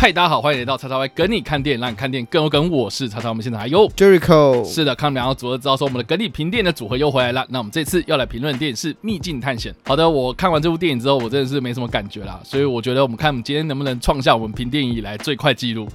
嗨，大家好，欢迎来到叉叉 Y 跟你看电影，让你看电影更有梗。我是叉叉，我们现在还有 Jericho，是的，看两个组合知道说我们的跟你评电影的组合又回来了。那我们这次要来评论的电影是《秘境探险》。好的，我看完这部电影之后，我真的是没什么感觉啦，所以我觉得我们看我们今天能不能创下我们评电影以来最快纪录。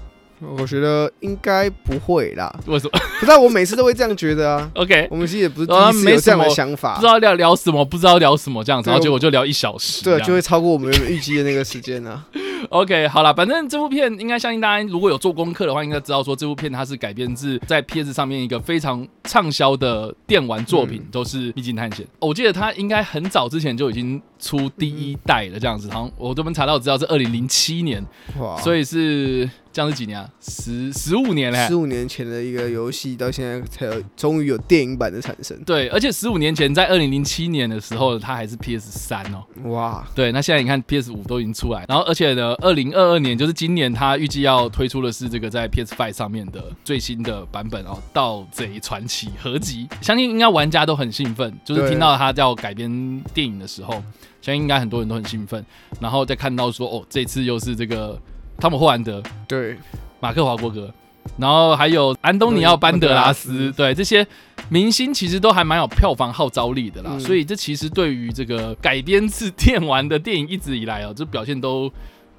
我觉得应该不会啦，为什么？不知道我每次都会这样觉得啊。OK，我们其实也不是第啊一次有这样的想法不知，道要聊什么，不知道聊什么这样子，然后结果就聊一小时这对，就会超过我们预计的那个时间啊。OK，好了，反正这部片应该相信大家如果有做功课的话，应该知道说这部片它是改编自在 PS 上面一个非常畅销的电玩作品，嗯都是《秘境探险》。我记得它应该很早之前就已经出第一代了，这样子。好像我这边查到知道是二零零七年，哇，所以是这样是几年啊？十十五年嘞十。五年前的一个游戏，到现在才有终于有电影版的产生。对，而且十五年前在二零零七年的时候，它还是 PS 三哦。哇，对，那现在你看 PS 五都已经出来，然后而且呢，二零二二年就是今年，它预计要推出的是这个在 PS Five 上面的最新的版本哦，《盗贼传奇》合集，相信应该玩家都很兴奋，就是对听到它要改编电影的时候，相信应该很多人都很兴奋，然后再看到说哦，这次又是这个汤姆·霍兰德、对，马克·华伯格，然后还有安东尼奥·班德拉斯，对这些明星其实都还蛮有票房号召力的啦，嗯。所以这其实对于这个改编自电玩的电影一直以来哦，这表现都。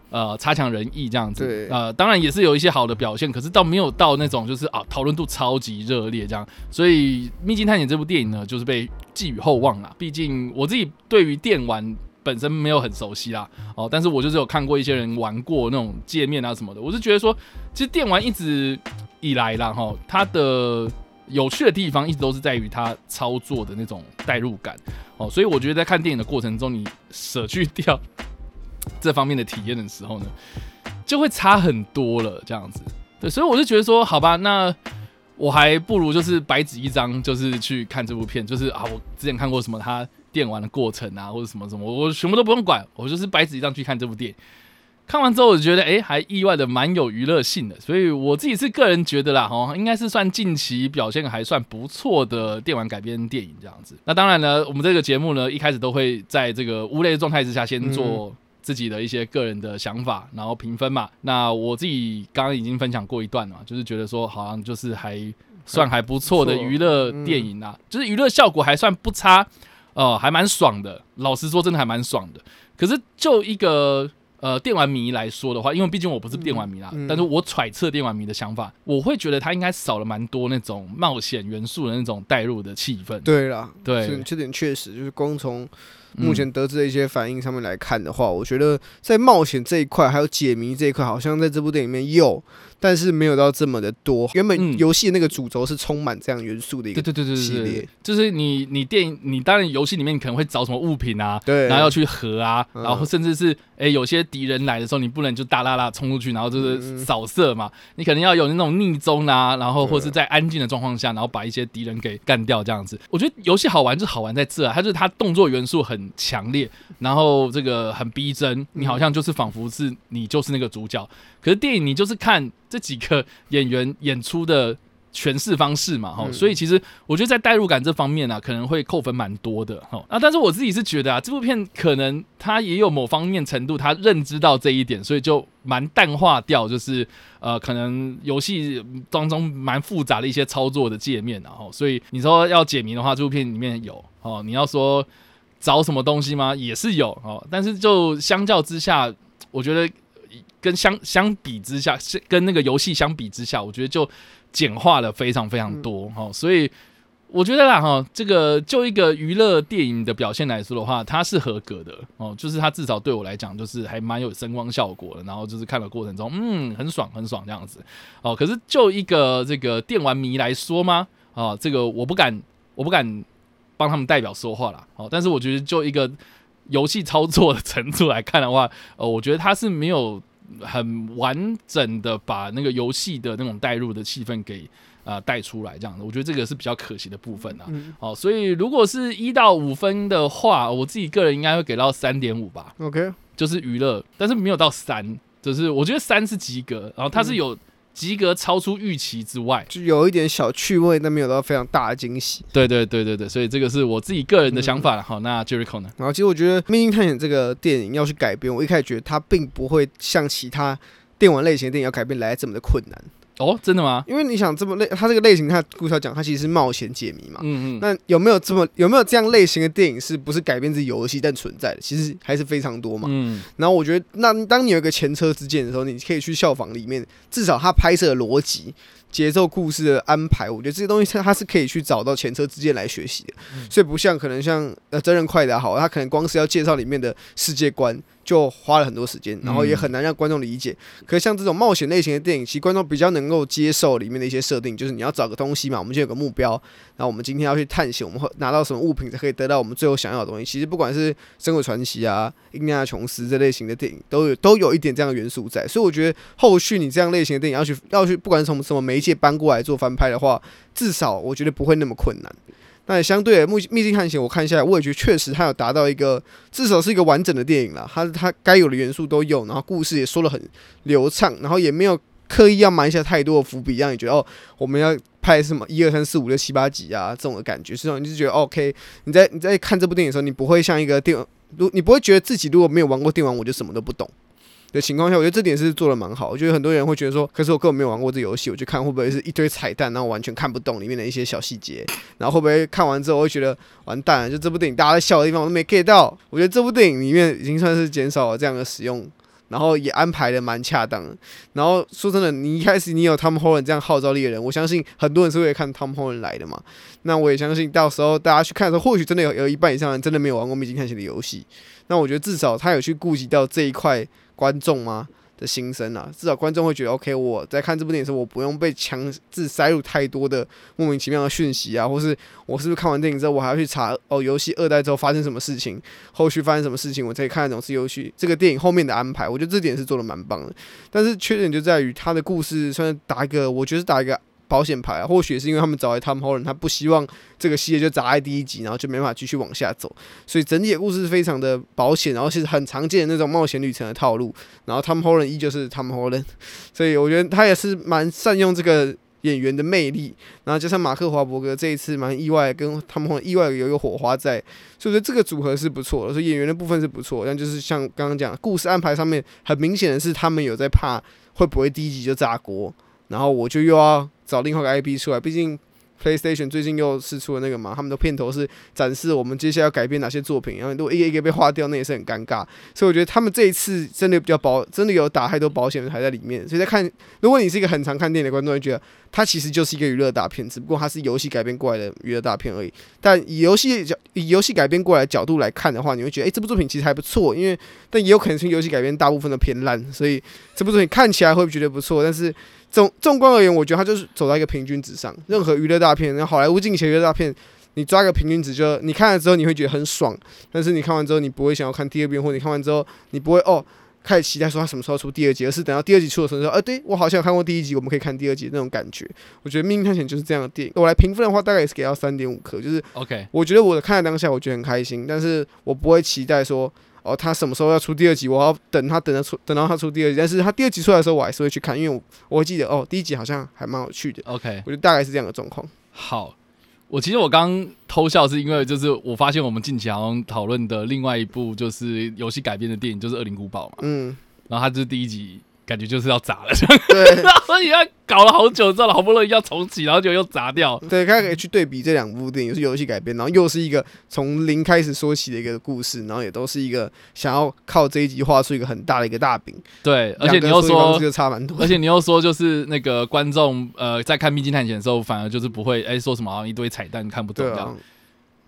呃，差强人意这样子，对。呃，当然也是有一些好的表现，可是倒没有到那种就是啊讨论度超级热烈这样，所以《秘境探险》这部电影呢，就是被寄予厚望啦。毕竟我自己对于电玩本身没有很熟悉啦，哦，但是我就是有看过一些人玩过那种界面啊什么的，我是觉得说，其实电玩一直以来啦，哈，它的有趣的地方一直都是在于它操作的那种代入感，哦，所以我觉得在看电影的过程中，你舍去掉这方面的体验的时候呢，就会差很多了，这样子。对，所以我就觉得说，好吧，那我还不如就是白纸一张，就是去看这部片，就是啊，我之前看过什么他电玩的过程啊，或者什么什么，我全部都不用管，我就是白纸一张去看这部电影。看完之后，我觉得哎、诶还意外的蛮有娱乐性的，所以我自己是个人觉得啦，哈，应该是算近期表现还算不错的电玩改编电影这样子。那当然呢，我们这个节目呢，一开始都会在这个无雷的状态之下，先做自己的一些个人的想法，然后评分嘛。那我自己刚刚已经分享过一段了，就是觉得说好像就是还算还不错的娱乐电影啊，就是娱乐效果还算不差，呃，还蛮爽的。老实说，真的还蛮爽的。可是就一个呃电玩迷来说的话，因为毕竟我不是电玩迷啦，嗯嗯但是我揣测电玩迷的想法，我会觉得它应该少了蛮多那种冒险元素的那种带入的气氛。对啦，对这点确实就是光从嗯目前得知的一些反应上面来看的话，我觉得在冒险这一块还有解谜这一块，好像在这部电影里面有，但是没有到这么的多。原嗯。本游戏那个主轴是充满这样元素的一个，对对对对系列。就是你你电影你当然游戏里面你可能会找什么物品啊，对，然后要去合啊，嗯。然后甚至是诶有些敌人来的时候，你不能就大啦啦冲出去，然后就是嗯扫射嘛，你可能要有那种逆中啊，然后或是在安静的状况下，然后把一些敌人给干掉这样子。我觉得游戏好玩就是好玩在这、啊，它就是它动作元素很强烈，然后这个很逼真，你好像就是仿佛是你就是那个主角。可是电影你就是看这几个演员演出的诠释方式嘛，哈、嗯所以其实我觉得在代入感这方面啊，可能会扣分蛮多的，哈。啊，但是我自己是觉得啊，这部片可能他也有某方面程度，他认知到这一点，所以就蛮淡化掉，就是呃，可能游戏当中蛮复杂的一些操作的界面、啊，然后，所以你说要解谜的话，这部片里面有哦，你要说找什么东西吗？也是有哦，但是就相较之下，我觉得跟相相比之下，是跟那个游戏相比之下，我觉得就简化了非常非常多哈、哦，所以我觉得啦哈，这个就一个娱乐电影的表现来说的话，它是合格的哦，就是它至少对我来讲，就是还蛮有声光效果的，然后就是看的过程中，嗯，很爽很爽这样子哦。可是就一个这个电玩迷来说吗？哦，这个我不敢，我不敢帮他们代表说话啦。哦，但是我觉得就一个游戏操作的程度来看的话，呃，我觉得它是没有很完整的把那个游戏的那种带入的气氛给啊带出来，这样的，我觉得这个是比较可惜的部分啊。嗯哦，所以如果是一到五分的话，我自己个人应该会给到三点五吧，，OK，就是娱乐，但是没有到三，就是我觉得三是及格，然后它是有及格超出预期之外。就有一点小趣味，但没有到非常大的惊喜。对对对对对，所以这个是我自己个人的想法了。好，那 Jericho 呢？然后其实我觉得《命运探险》这个电影要去改编，我一开始觉得它并不会像其他电玩类型的电影要改编来这么的困难，哦，真的吗？因为你想这么类，它这个类型，它的故事要讲，它其实是冒险解谜嘛。嗯嗯，那有没有这么有没有这样类型的电影是不是改编自游戏但存在的？其实还是非常多嘛。嗯然后我觉得，那当你有一个前车之鉴的时候，你可以去效仿里面，至少它拍摄的逻辑、节奏、故事的安排，我觉得这些东西它它是可以去找到前车之鉴来学习的。所以不像可能像呃真人快打好，它可能光是要介绍里面的世界观就花了很多时间，然后也很难让观众理解。可是像这种冒险类型的电影，其实观众比较能够接受里面的一些设定，就是你要找个东西嘛，我们就有个目标，然后我们今天要去探险，我们会拿到什么物品才可以得到我们最后想要的东西。其实不管是《生活传奇》啊、《印第安琼斯》这类型的电影，都有都有一点这样的元素在。所以我觉得后续你这样类型的电影要去要去，不管是从什么媒介搬过来做翻拍的话，至少我觉得不会那么困难。那也相对的，《秘秘境探险》我看一下，我也觉得确实它有达到一个至少是一个完整的电影啦。它它该有的元素都有，然后故事也说的很流畅，然后也没有刻意要埋下太多的伏笔，让你觉得哦，我们要拍什么一二三四五六七八集啊这种的感觉，是让你就觉得 OK。你在你在看这部电影的时候，你不会像一个电，如你不会觉得自己如果没有玩过电玩，我就什么都不懂。的情况下，我觉得这点是做的蛮好。我觉得很多人会觉得说，可是我根本没有玩过这游戏，我去看会不会是一堆彩蛋，然后完全看不懂里面的一些小细节，然后会不会看完之后会觉得完蛋了，就这部电影大家在笑的地方我都没 get 到。我觉得这部电影里面已经算是减少了这样的使用，然后也安排的蛮恰当。然后说真的，你一开始你有 Tom Holland 这样号召力的人，我相信很多人是为了看 Tom Holland 来的嘛。那我也相信到时候大家去看的时候，或许真的有有一半以上人真的没有玩过《秘境探险》的游戏。那我觉得至少他有去顾及到这一块观众吗？的心声啊，至少观众会觉得 OK。我在看这部电影时候，我不用被强制塞入太多的莫名其妙的讯息啊，或是我是不是看完电影之后，我还要去查哦，游戏二代之后发生什么事情，后续发生什么事情，我才可以看得懂是游戏这个电影后面的安排。我觉得这点是做的蛮棒的，但是缺点就在于它的故事算是打一个，我觉得打一个。保险牌啊，或许是因为他们找来 Tom Holland，他不希望这个系列就砸在第一集，然后就没办法继续往下走，所以整体的故事非常的保险，然后是很常见的那种冒险旅程的套路。然后 Tom Holland 依旧是 Tom Holland，所以我觉得他也是蛮善用这个演员的魅力，然后加上马克华伯格这一次蛮意外，跟他们意外有一个火花在，所以我觉得这个组合是不错的，所以演员的部分是不错，但就是像刚刚讲，故事安排上面很明显的是他们有在怕会不会第一集就炸锅，然后我就又要找另外一个 IP 出来，毕竟 PlayStation 最近又试出了那个嘛，他们的片头是展示我们接下来要改编哪些作品，然后如果一个一个被划掉，那也是很尴尬。所以我觉得他们这一次真的比较保，真的有打太多保险还在里面。所以在看，如果你是一个很常看电影的观众，会觉得它其实就是一个娱乐大片，只不过它是游戏改编过来的娱乐大片而已。但以游戏角以游戏改编过来角度来看的话，你会觉得，诶，这部作品其实还不错，因为但也有可能是游戏改编大部分都偏烂，所以这部作品看起来会觉得不错，但是。纵纵观而言，我觉得它就是走在一个平均值上。任何娱乐大片，然后好莱坞近期娱乐大片，你抓个平均值就，你看了之后你会觉得很爽，但是你看完之后你不会想要看第二遍，或者你看完之后你不会哦开始期待说它什么时候出第二集，而是等到第二集出的时候说，呃，对我好像有看过第一集，我们可以看第二集那种感觉。我觉得《命运探险》就是这样的电影。我来评分的话，大概也是给到三点五颗，就是 OK，我觉得我看的当下我觉得很开心，但是我不会期待说。哦，他什么时候要出第二集？我要等他等到出，等到他出第二集。但是他第二集出来的时候，我还是会去看，因为我我会记得哦，第一集好像还蛮有趣的。OK，我觉得大概是这样的状况。好。我其实我刚偷笑是因为就是我发现我们近期好像讨论的另外一部就是游戏改编的电影就是《恶灵古堡》嘛，嗯，然后它就是第一集感觉就是要砸了，对 然后你要搞了好久之后，好不容易要重启，然后就又砸掉。对，大家可以去对比这两部电影，是游戏改编，然后又是一个从零开始说起的一个故事，然后也都是一个想要靠这一集画出一个很大的一个大饼。对，而且你两又说差蛮多而。且你又说，就是那个观众呃在看《秘境探险》的时候，反而就是不会哎、说什么好像一堆彩蛋看不懂这样，，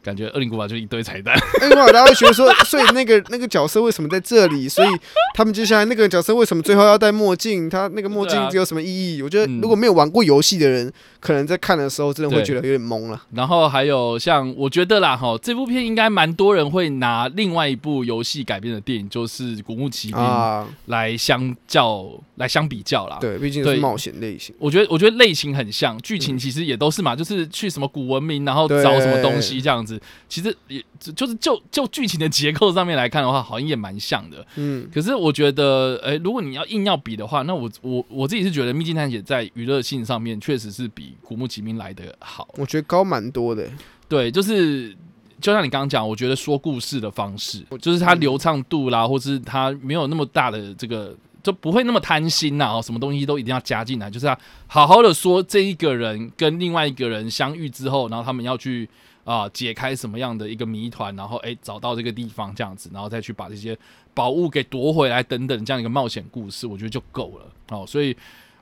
感觉《恶灵古堡》就一堆彩蛋。恶灵古堡，大家会觉得说，所以那个那个角色为什么在这里？所以他们接下来那个角色为什么最后要戴墨镜？他那个墨镜有什么意义？我觉得嗯如果没有玩过游戏的人，可能在看的时候真的会觉得有点懵了。然后还有像我觉得啦哈，这部片应该蛮多人会拿另外一部游戏改编的电影，就是《古墓奇兵》啊，来相较来相比较啦。对，毕竟对是冒险类型。我觉得，我觉得类型很像，剧情其实也都是嘛，就是去什么古文明，然后找什么东西这样子。其实也就就是就就剧情的结构上面来看的话，好像也蛮像的。嗯，可是我觉得，哎、如果你要硬要比的话，那我我我自己是觉得《秘境探险》在娱乐性上面确实是比《古墓奇兵》来的好。我觉得高蛮多的。对，就是就像你刚刚讲，我觉得说故事的方式，就是它流畅度啦，或是它没有那么大的这个。就不会那么贪心呐、哦，什么东西都一定要加进来，就是要好好的说这一个人跟另外一个人相遇之后，然后他们要去啊、解开什么样的一个谜团，然后诶找到这个地方这样子，然后再去把这些宝物给夺回来等等这样一个冒险故事，我觉得就够了哦。所以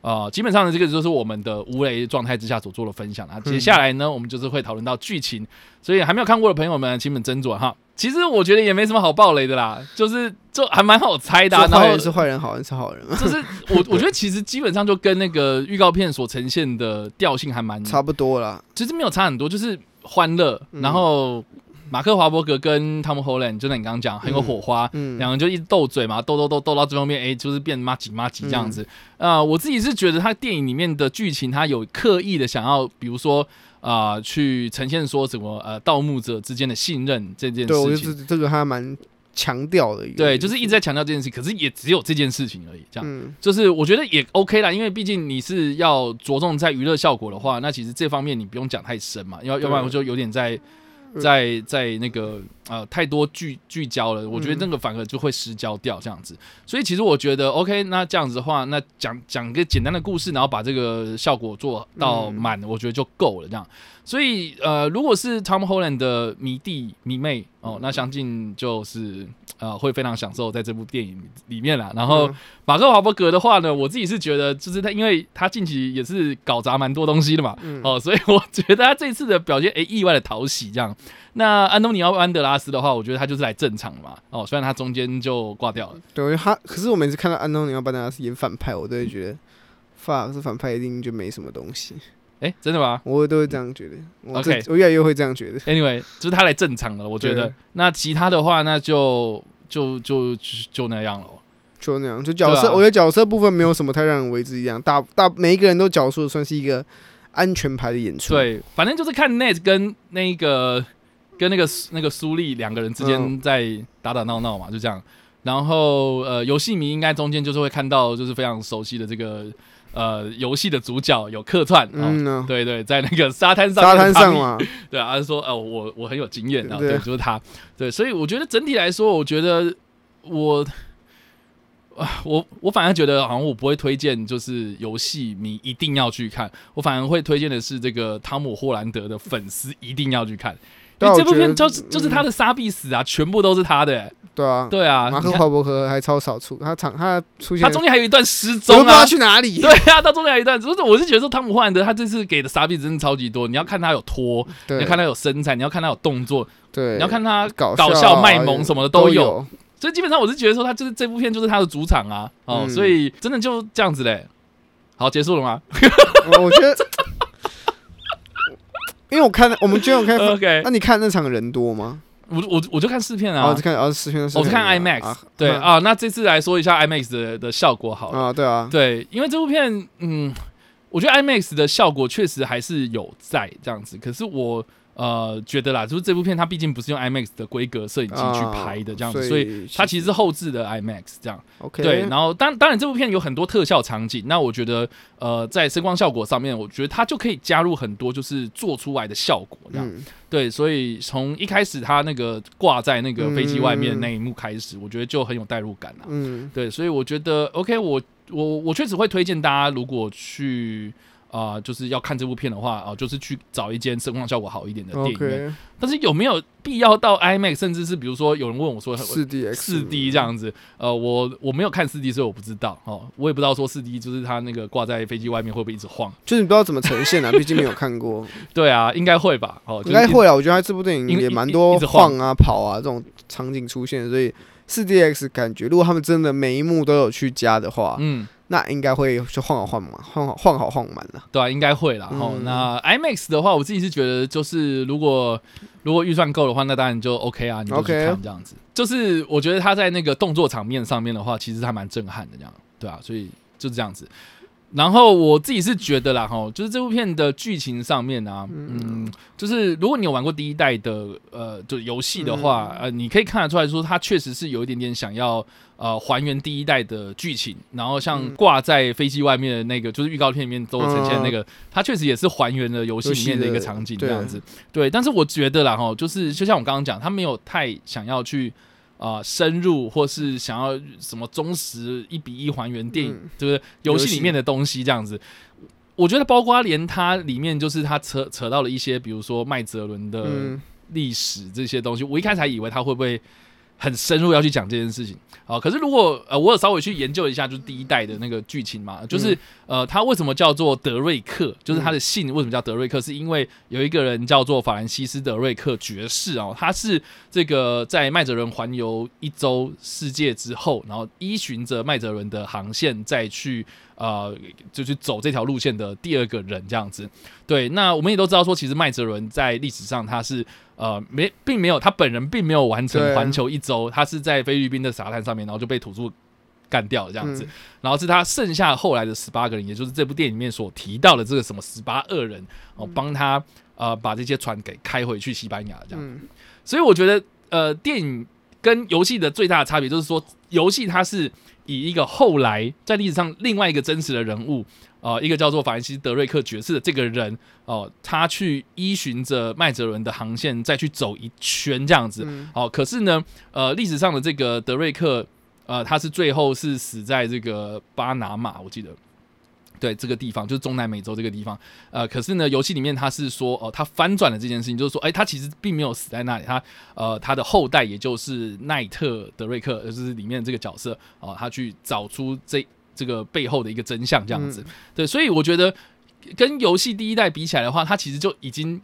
呃，基本上呢，这个就是我们的无雷状态之下所做的分享啊。接下来呢，我们就是会讨论到剧情，所以还没有看过的朋友们，请你们斟酌哈。其实我觉得也没什么好爆雷的啦，就是就还蛮好猜的、啊。然后是坏人是坏人，好人是好人，就是我 我觉得其实基本上就跟那个预告片所呈现的调性还蛮，差不多啦。其实没有差很多，就是欢乐，嗯然后马克华伯格跟汤姆·霍兰，就像你刚刚讲很有火花，嗯，两个人就一直斗嘴嘛，斗斗斗斗到最后面，哎、就是变妈几妈几这样子。嗯呃，我自己是觉得他电影里面的剧情，他有刻意的想要，比如说啊、呃去呈现说什么呃盗墓者之间的信任这件对，我事情。觉得这这个还蛮强调的一个。对，就是一直在强调这件事情，可是也只有这件事情而已。这样，嗯，就是我觉得也 OK 啦，因为毕竟你是要着重在娱乐效果的话，那其实这方面你不用讲太深嘛，要要不然就有点在嗯在在那个呃太多聚聚焦了，我觉得嗯那个反而就会失焦掉这样子。所以其实我觉得 OK，那这样子的话，那讲讲个简单的故事，然后把这个效果做到满，我觉得就够了这样。所以呃，如果是 Tom Holland 的迷弟迷妹哦，那相信就是呃会非常享受在这部电影里面啦。然后嗯马克华伯格的话呢，我自己是觉得就是他，因为他近期也是搞砸蛮多东西的嘛，嗯。哦，所以我觉得他这次的表现诶、意外的讨喜这样。那安东尼奥·安德拉斯的话，我觉得他就是来正常嘛，哦，虽然他中间就挂掉了，对，他，可是我每次看到安东尼奥班德拉斯演反派，我都会觉得，发是反派一定就没什么东西，诶、真的吗我都会这样觉得。我 OK 我越来越会这样觉得。？Anyway，就是他来正常了，我觉得。那其他的话，那就就就就就那样了。就那样，就角色，啊我觉得角色部分没有什么太让人为之一样，大大每一个人都角述的算是一个安全牌的演出。，对，反正就是看 Net 跟那个跟那个那个苏丽两个人之间嗯在打打闹闹嘛，就这样。然后呃，游戏迷应该中间就是会看到就是非常熟悉的这个呃游戏的主角有客串，哦、嗯呢，对对，在那个沙滩上沙滩上嘛，对啊，他说哦，我我很有经验啊，对。对，就是他，对，所以我觉得整体来说，我觉得我啊，我我反而觉得好像我不会推荐，就是游戏你一定要去看，我反而会推荐的是这个汤姆·霍兰德的粉丝一定要去看，因对啊为这部片就是就是他的杀必死啊，全部都是他的、欸对啊，对啊，马克你看华伯格还超少出，他场他出现，他中间还有一段失踪啊不知道他。去哪里。对啊，他中间还有一段，就是我是觉得说汤姆·霍兰德他这次给的杀必死真的超级多，你要看他有拖，你要看他有身材，你要看他有动作，对，你要看他搞搞笑卖萌什么的都都有。所以基本上我是觉得说，他就是这部片就是他的主场啊，哦，嗯所以真的就这样子嘞。好，结束了吗 我我觉得，因为我看我们今天有看？OK，那你看那场人多吗？我我我就看四片啊哦，是，看哦视频的，我是看 IMAX，对啊啊。那这次来说一下 IMAX 的的效果好了，啊，对啊，对，因为这部片，嗯，我觉得 IMAX 的效果确实还是有在这样子，可是我。呃，觉得啦，就是这部片它毕竟不是用 IMAX 的规格摄影机去拍的这样子，所以以它其实是后置的 IMAX 这样。OK 对，然后当当然这部片有很多特效场景，那我觉得呃在声光效果上面，我觉得它就可以加入很多就是做出来的效果这样。嗯对，所以从一开始它那个挂在那个飞机外面嗯那一幕开始，我觉得就很有代入感啊。嗯对，所以我觉得 OK，我我我确实会推荐大家，如果去。啊、就是要看这部片的话啊、就是去找一间声光效果好一点的电影院。但是有没有必要到 IMAX，甚至是比如说有人问我说四 D 四 D 这样子，呃，我我没有看四 D，所以我不知道哦，我也不知道说四 D 就是它那个挂在飞机外面会不会一直晃？就是你不知道怎么呈现啊，毕竟没有看过，对啊，应该会吧？哦，就是应该会啊。我觉得这部电影也蛮多一一直晃晃啊、跑啊这种场景出现，所以四 DX 感觉，如果他们真的每一幕都有去加的话，嗯，那应该会就换好换满，换好换好换满了。对啊，应该会啦。哦、嗯那 IMAX 的话，我自己是觉得，就是如果如果预算够的话，那当然就 OK 啊，你就去看这样子。就是我觉得他在那个动作场面上面的话，其实还蛮震撼的，这样对啊，所以就是这样子。然后我自己是觉得啦，哈，就是这部片的剧情上面啊，嗯，就是如果你有玩过第一代的呃，就游戏的话，呃，你可以看得出来说，它确实是有一点点想要呃还原第一代的剧情，然后像挂在飞机外面的那个，就是预告片里面都呈现那个，它确实也是还原了游戏里面的一个场景这样子。对，但是我觉得啦，哈，就是就像我刚刚讲，他没有太想要去。啊、深入或是想要什么忠实一比一还原电影，嗯。就是游游戏戏里面的东西这样子。我觉得包括连它里面就是它扯扯到了一些，比如说麦哲伦的嗯，历史这些东西，我一开始还以为他会不会很深入要去讲这件事情啊。可是如果呃，我有稍微去研究一下，就是第一代的那个剧情嘛，就是、嗯呃，他为什么叫做德瑞克？就是他的姓为什么叫德瑞克？是因为有一个人叫做法兰西斯·德瑞克爵士哦，他是这个在麦哲伦环游一周世界之后，然后依循着麦哲伦的航线再去。呃，就去走这条路线的第二个人这样子，对。那我们也都知道说，其实麦哲伦在历史上他是呃没，并没有他本人并没有完成环球一周，他是在菲律宾的沙滩上面，然后就被土著干掉了这样子。嗯然后是他剩下后来的十八个人，也就是这部电影里面所提到的这个什么十八恶人哦，帮他呃把这些船给开回去西班牙这样。嗯所以我觉得呃，电影跟游戏的最大的差别就是说，游戏它是以一个后来在历史上另外一个真实的人物。呃，一个叫做法兰西斯·德瑞克爵士的这个人，哦、他去依循着麦哲伦的航线再去走一圈这样子，嗯哦，可是呢，呃，历史上的这个德瑞克，呃，他是最后是死在这个巴拿马，我记得。对这个地方就是中南美洲这个地方，呃，可是呢，游戏里面他是说，哦、他翻转了这件事情，就是说，哎，他其实并没有死在那里，他呃，他的后代也就是奈特德瑞克，呃就是里面这个角色，哦、他去找出这这个背后的一个真相，这样子。对，所以我觉得跟游戏第一代比起来的话，它其实就已经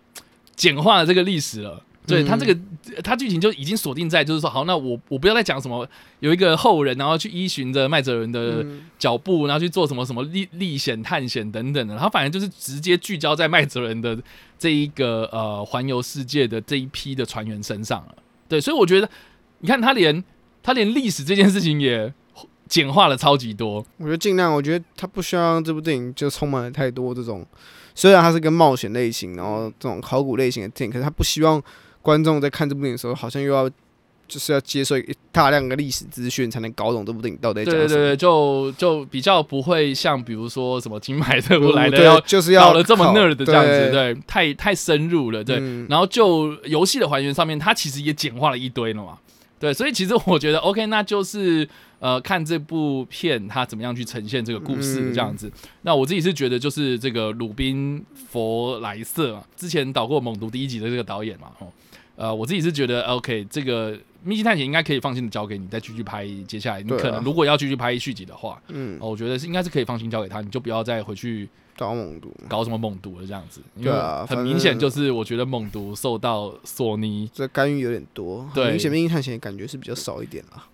简化了这个历史了。对嗯它这个，他剧情就已经锁定在，就是说，好，那我我不要再讲什么有一个后人，然后去依循着麦哲伦的嗯脚步，然后去做什么什么历历险探险等等的，他反正就是直接聚焦在麦哲伦的这一个呃环游世界的这一批的船员身上了。对，所以我觉得，你看他连他连历史这件事情也简化了超级多。我觉得尽量，我觉得他不需要让这部电影就充满了太多这种，虽然它是个冒险类型，然后这种考古类型的电影，可是他不希望观众在看这部电影的时候，好像又要就是要接受一大量的历史资讯，才能搞懂这部电影到底在讲什么。对对对，就就比较不会像比如说什么金牌特务来的要就是要搞了这么考 nerd 这样子，对对，太太深入了，对。嗯然后就游戏的还原上面，它其实也简化了一堆了嘛，对，所以其实我觉得 OK，那就是呃看这部片它怎么样去呈现这个故事嗯这样子。那我自己是觉得就是这个鲁宾佛莱瑟嘛，之前导过《猛毒》第一集的这个导演嘛，哦，呃，我自己是觉得 OK，这个《密集探险》应该可以放心的交给你，再继续拍接下来，你可能如果要继续拍续集的话，嗯，哦，我觉得是应该是可以放心交给他，你就不要再回去搞猛毒，搞什么猛毒了这样子，因为很明显就是我觉得猛毒受到索尼这干预有点多，对。明显《密集探险》感觉是比较少一点啦。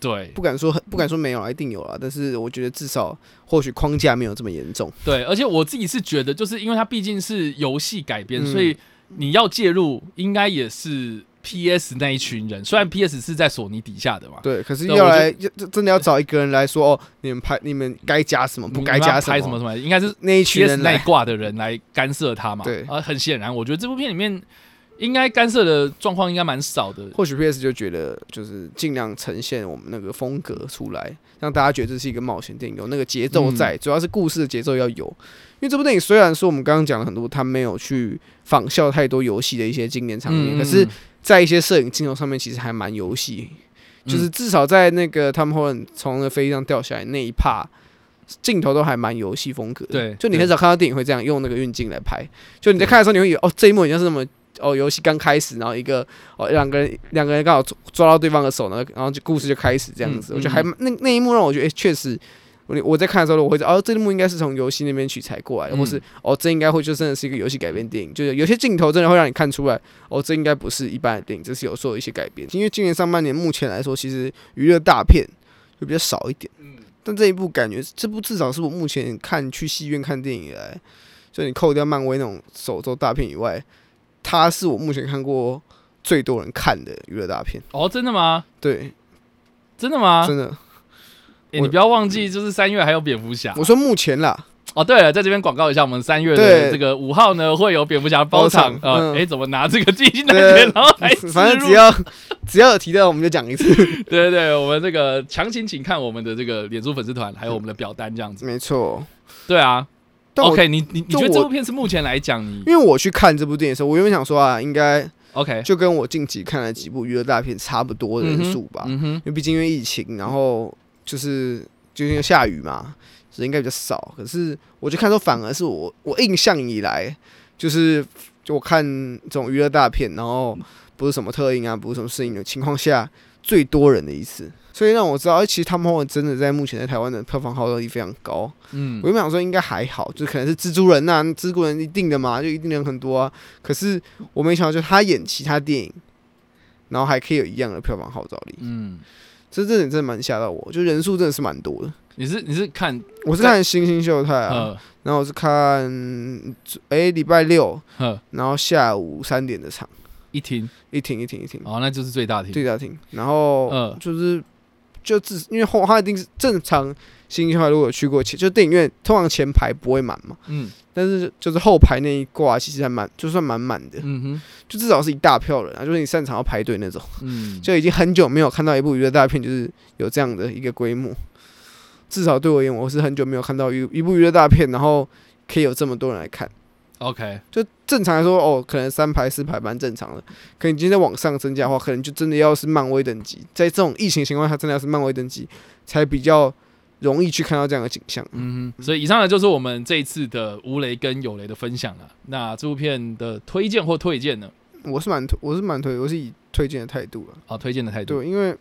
对。不敢说很不敢说没有啊，一定有啊，但是我觉得至少或许框架没有这么严重。对，而且我自己是觉得，就是因为它毕竟是游戏改编，嗯。所以你要介入应该也是 PS 那一群人，虽然 PS 是在索尼底下的嘛，对，可是要来要真的要找一个人来说哦，你们拍你们该加什么，不该加拍什么。什么，应该是那一群人来，那一挂的人来干涉他嘛。对。啊，很显然，我觉得这部片里面应该干涉的状况应该蛮少的。或许 PS 就觉得就是尽量呈现我们那个风格出来，让大家觉得这是一个冒险电影，有那个节奏嗯在，主要是故事的节奏要有。因为这部电影虽然说我们刚刚讲了很多，它没有去仿效太多游戏的一些经典场面，嗯可是，在一些摄影镜头上面，其实还蛮游戏。就是至少在那个他们后来从那个飞机上掉下来那一趴，镜头都还蛮游戏风格的。对就你很少看到电影会这样用那个运镜来拍。就你在看的时候，你会以为哦，这一幕好像是那么哦，游戏刚开始，然后一个哦两个人两个人刚好抓抓到对方的手，然后然后就故事就开始这样子。嗯我觉得还蛮那那一幕让我觉得，哎、确实。我我在看的时候，我会知道哦，这一幕应该是从游戏那边取材过来的，嗯或是哦，这应该会就真的是一个游戏改编电影，就是有些镜头真的会让你看出来，哦，这应该不是一般的电影，这是有做一些改编。因为今年上半年目前来说，其实娱乐大片就比较少一点。嗯，但这一部感觉，这部至少是我目前看去戏院看电影以来，就你扣掉漫威那种手肘大片以外，它是我目前看过最多人看的娱乐大片。哦，真的吗？对，真的吗？真的，欸你不要忘记，就是三月还有蝙蝠侠。我说目前啦，哦，对了，在这边广告一下，我们三月的这个五号呢会有蝙蝠侠包场包。场呃，嗯哎，怎么拿这个基金单对元，然后 反正只要 只要有提到，我们就讲一次。对对对，我们这个强行请看我们的这个脸书粉丝团，还有我们的表单这样子。没错，对啊但，OK，你你你觉得这部片是目前来讲你因为我去看这部电影的时候，我原本想说啊，应该 OK？就跟我近期看了几部娱乐大片差不多的人数吧。嗯哼因，为毕竟因为疫情，然后就是就因为下雨嘛，所以应该比较少。可是我就看说，反而是我我印象以来，就是就我看这种娱乐大片，然后不是什么特映啊，不是什么摄影的情况下，最多人的一次。所以让我知道，哎、其实他们真的在目前在台湾的票房号召力非常高。嗯我原本想说应该还好，就可能是蜘蛛人呐、蜘蛛人一定的嘛，就一定人很多啊。可是我没想到，就他演其他电影，然后还可以有一样的票房号召力。嗯，这这点真的蛮吓到我，就人数真的是蛮多的。你是你是看我是看《星星秀泰》啊，呃然后我是看哎礼、拜六，然后下午三点的场，一厅一厅一厅一厅，哦，那就是最大厅。最大厅，然后嗯就是就自因为后他一定是正常《星星秀泰》如果有去过前，就电影院通常前排不会满嘛，嗯。但是就是后排那一挂其实还蛮就算满满的，嗯哼。就至少是一大票人啊，就是你擅长要排队那种，嗯，就已经很久没有看到一部娱乐大片，就是有这样的一个规模。至少对我而言，我是很久没有看到一一部娱乐大片，然后可以有这么多人来看。OK，就正常来说，哦，可能三排四排蛮正常的。可你今天往上增加的话，可能就真的要是漫威等级，在这种疫情情况下，真的要是漫威等级，才比较容易去看到这样的景象。嗯，所以以上呢就是我们这一次的无雷跟有雷的分享了。那这部片的推荐或推荐呢？我是蛮推，我是蛮推，我是以推荐的态度了。哦，推荐的态度。对，因为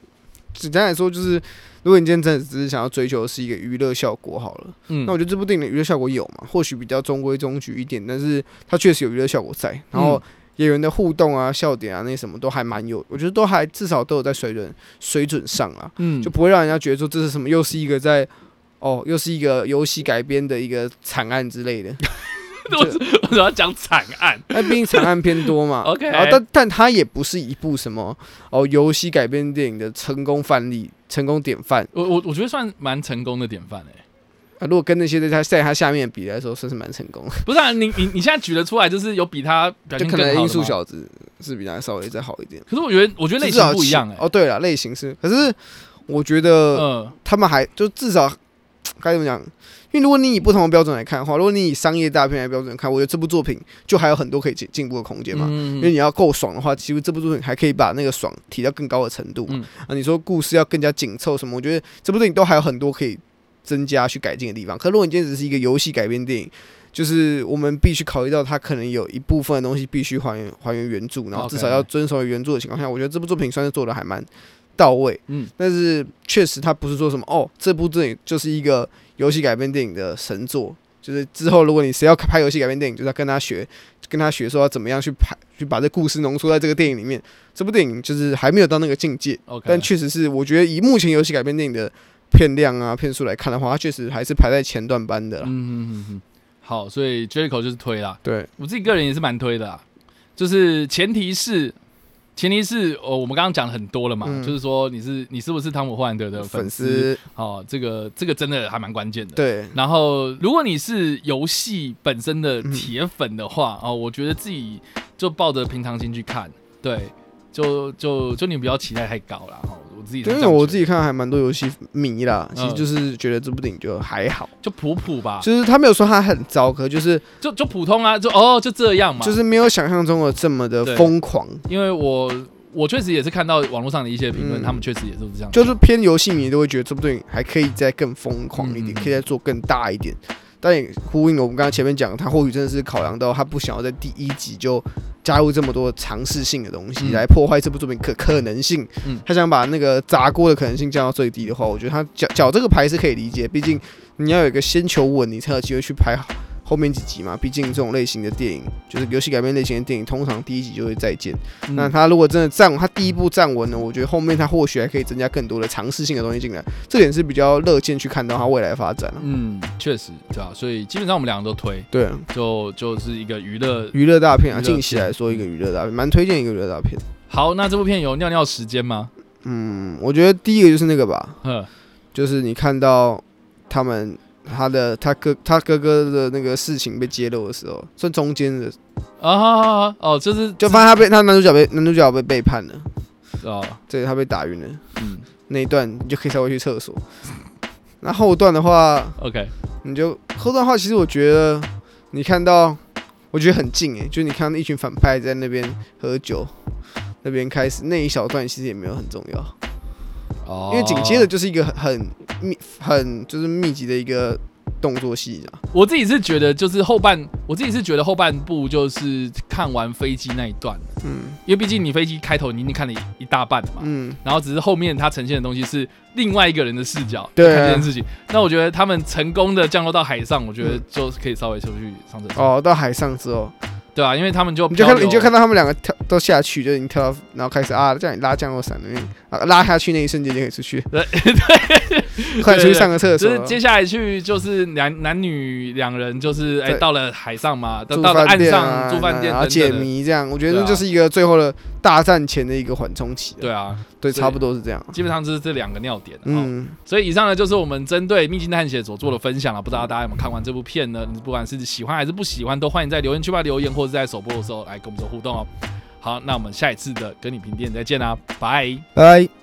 简单来说，就是如果你今天真的只是想要追求的是一个娱乐效果好了，嗯那我觉得这部电影的娱乐效果有嘛，或许比较中规中矩一点，但是它确实有娱乐效果在，然后演员的互动啊、笑点啊那些什么都还蛮有，我觉得都还至少都有在水准水准上啊，嗯就不会让人家觉得说这是什么又是一个在哦又是一个游戏改编的一个惨案之类的，我我主要讲惨案。那毕竟惨案偏多嘛。OK 然后但但它也不是一部什么哦游戏改编电影的成功范例、成功典范。我我我觉得算蛮成功的典范。如果跟那些在他在他下面比来说，算是蛮成功的。不是啊，你你你现在举得出来，就是有比他表就可能音速小子是比他稍微再好一点，可是我觉得我觉得类型不一样诶、哦，对了，类型是，可是我觉得嗯。他们还就至少该怎么讲？因为如果你以不同的标准来看的话，如果你以商业大片来标准看，我觉得这部作品就还有很多可以进进步的空间嘛。因为嗯你要够爽的话，其实这部作品还可以把那个爽提到更高的程度嘛。嗯啊，你说故事要更加紧凑什么，我觉得这部电影都还有很多可以增加去改进的地方。可如果你今天只是一个游戏改编电影，就是我们必须考虑到它可能有一部分的东西必须还原还原原著，然后至少要遵守原著的情况下，我觉得这部作品算是做的还蛮到位。嗯但是确实他不是说什么哦，这部电影就是一个游戏改编电影的神作。就是之后，如果你谁要拍游戏改编电影，就是要跟他学，跟他学说要怎么样去拍，去把这故事浓缩在这个电影里面。这部电影就是还没有到那个境界但确实是我觉得以目前游戏改编电影的片量啊、片数来看的话，它确实还是排在前段班的啦。嗯嗯嗯嗯，好，所以 Jericho 就是推啦，对，我自己个人也是蛮推的啦，就是前提是。前提是哦，我们刚刚讲了很多了嘛，嗯。就是说你是你是不是汤姆霍兰德的粉粉丝？丝哦，这个这个真的还蛮关键的。对，然后，如果你是游戏本身的嗯。铁粉的话，哦，我觉得自己就抱着平常心去看，对，就就就你不要期待太高了，哦，我自己是因为我自己看还蛮多游戏迷啦，其实嗯就是觉得这部电影就还好，就普普吧，就是他没有说他很糟，可就是就就普通啊，就哦就这样嘛，就是没有想象中的这么的疯狂，因为我我确实也是看到网络上的一些评论，嗯。他们确实也是这样，就是偏游戏迷都会觉得这部电影还可以再更疯狂一点，嗯。可以再做更大一点。但也呼应了我们刚刚前面讲，他或许真的是考量到他不想要在第一集就加入这么多尝试性的东西，嗯来破坏这部作品可可能性。嗯他想把那个砸锅的可能性降到最低的话，我觉得他缴缴这个牌是可以理解。毕竟你要有一个先求稳，你才有机会去拍后后面几集嘛，毕竟这种类型的电影，就是游戏改编类型的电影，通常第一集就会再见。嗯那他如果真的站，他第一步站稳了，我觉得后面他或许还可以增加更多的尝试性的东西进来，这点是比较乐见去看到他未来的发展了。嗯，确实对啊、所以基本上我们两个都推，对啊，就就是一个娱乐。娱乐大片啊，近期来说一个娱乐大片，蛮推荐一个娱乐大片。好，那这部片有尿尿时间吗？嗯，我觉得第一个就是那个吧，呵，就是你看到他们他的他哥他哥哥的那个事情被揭露的时候，算中间的，啊哦，就是就发现他被他男主角被男主角被背叛了，哦，对他被打晕了。嗯。那一段，你就可以稍微去厕所。那后段的话，，OK，你就后段的话，其实我觉得你看到，我觉得很近诶，就你看到一群反派在那边喝酒，那边开始那一小段其实也没有很重要，哦，因为紧接着就是一个很很密很就是密集的一个动作戏啊。我自己是觉得，就是后半，我自己是觉得后半部就是看完飞机那一段，嗯。因为毕竟你飞机开头你已经看了一一大半了嘛，嗯，然后只是后面它呈现的东西是另外一个人的视角对啊。看这件事情。那我觉得他们成功的降落到海上，我觉得嗯就可以稍微出去上厕所，哦，到海上之后，对啊，因为他们就你就看你就看到他们两个跳都下去，就已经跳到，然后开始啊叫你拉降落伞那边啊拉下去那一瞬间就可以出去，对对快出去上个厕所就是。接下来去就是男男女两人就是哎对到了海上嘛，到到了岸上住饭店然后解谜这样，我觉得对啊那就是一个最后的大战前的一个缓冲期。对啊，对，差不多是这样。基本上就是这两个尿点。嗯，嗯，所以以上呢就是我们针对《秘境探险》所做的分享了，不知道大家有没有看完这部片呢？你不管是喜欢还是不喜欢，都欢迎在留言区吧留言，或者在首播的时候来跟我们做互动哦。好，那我们下一次的跟你评电再见啦，拜。拜。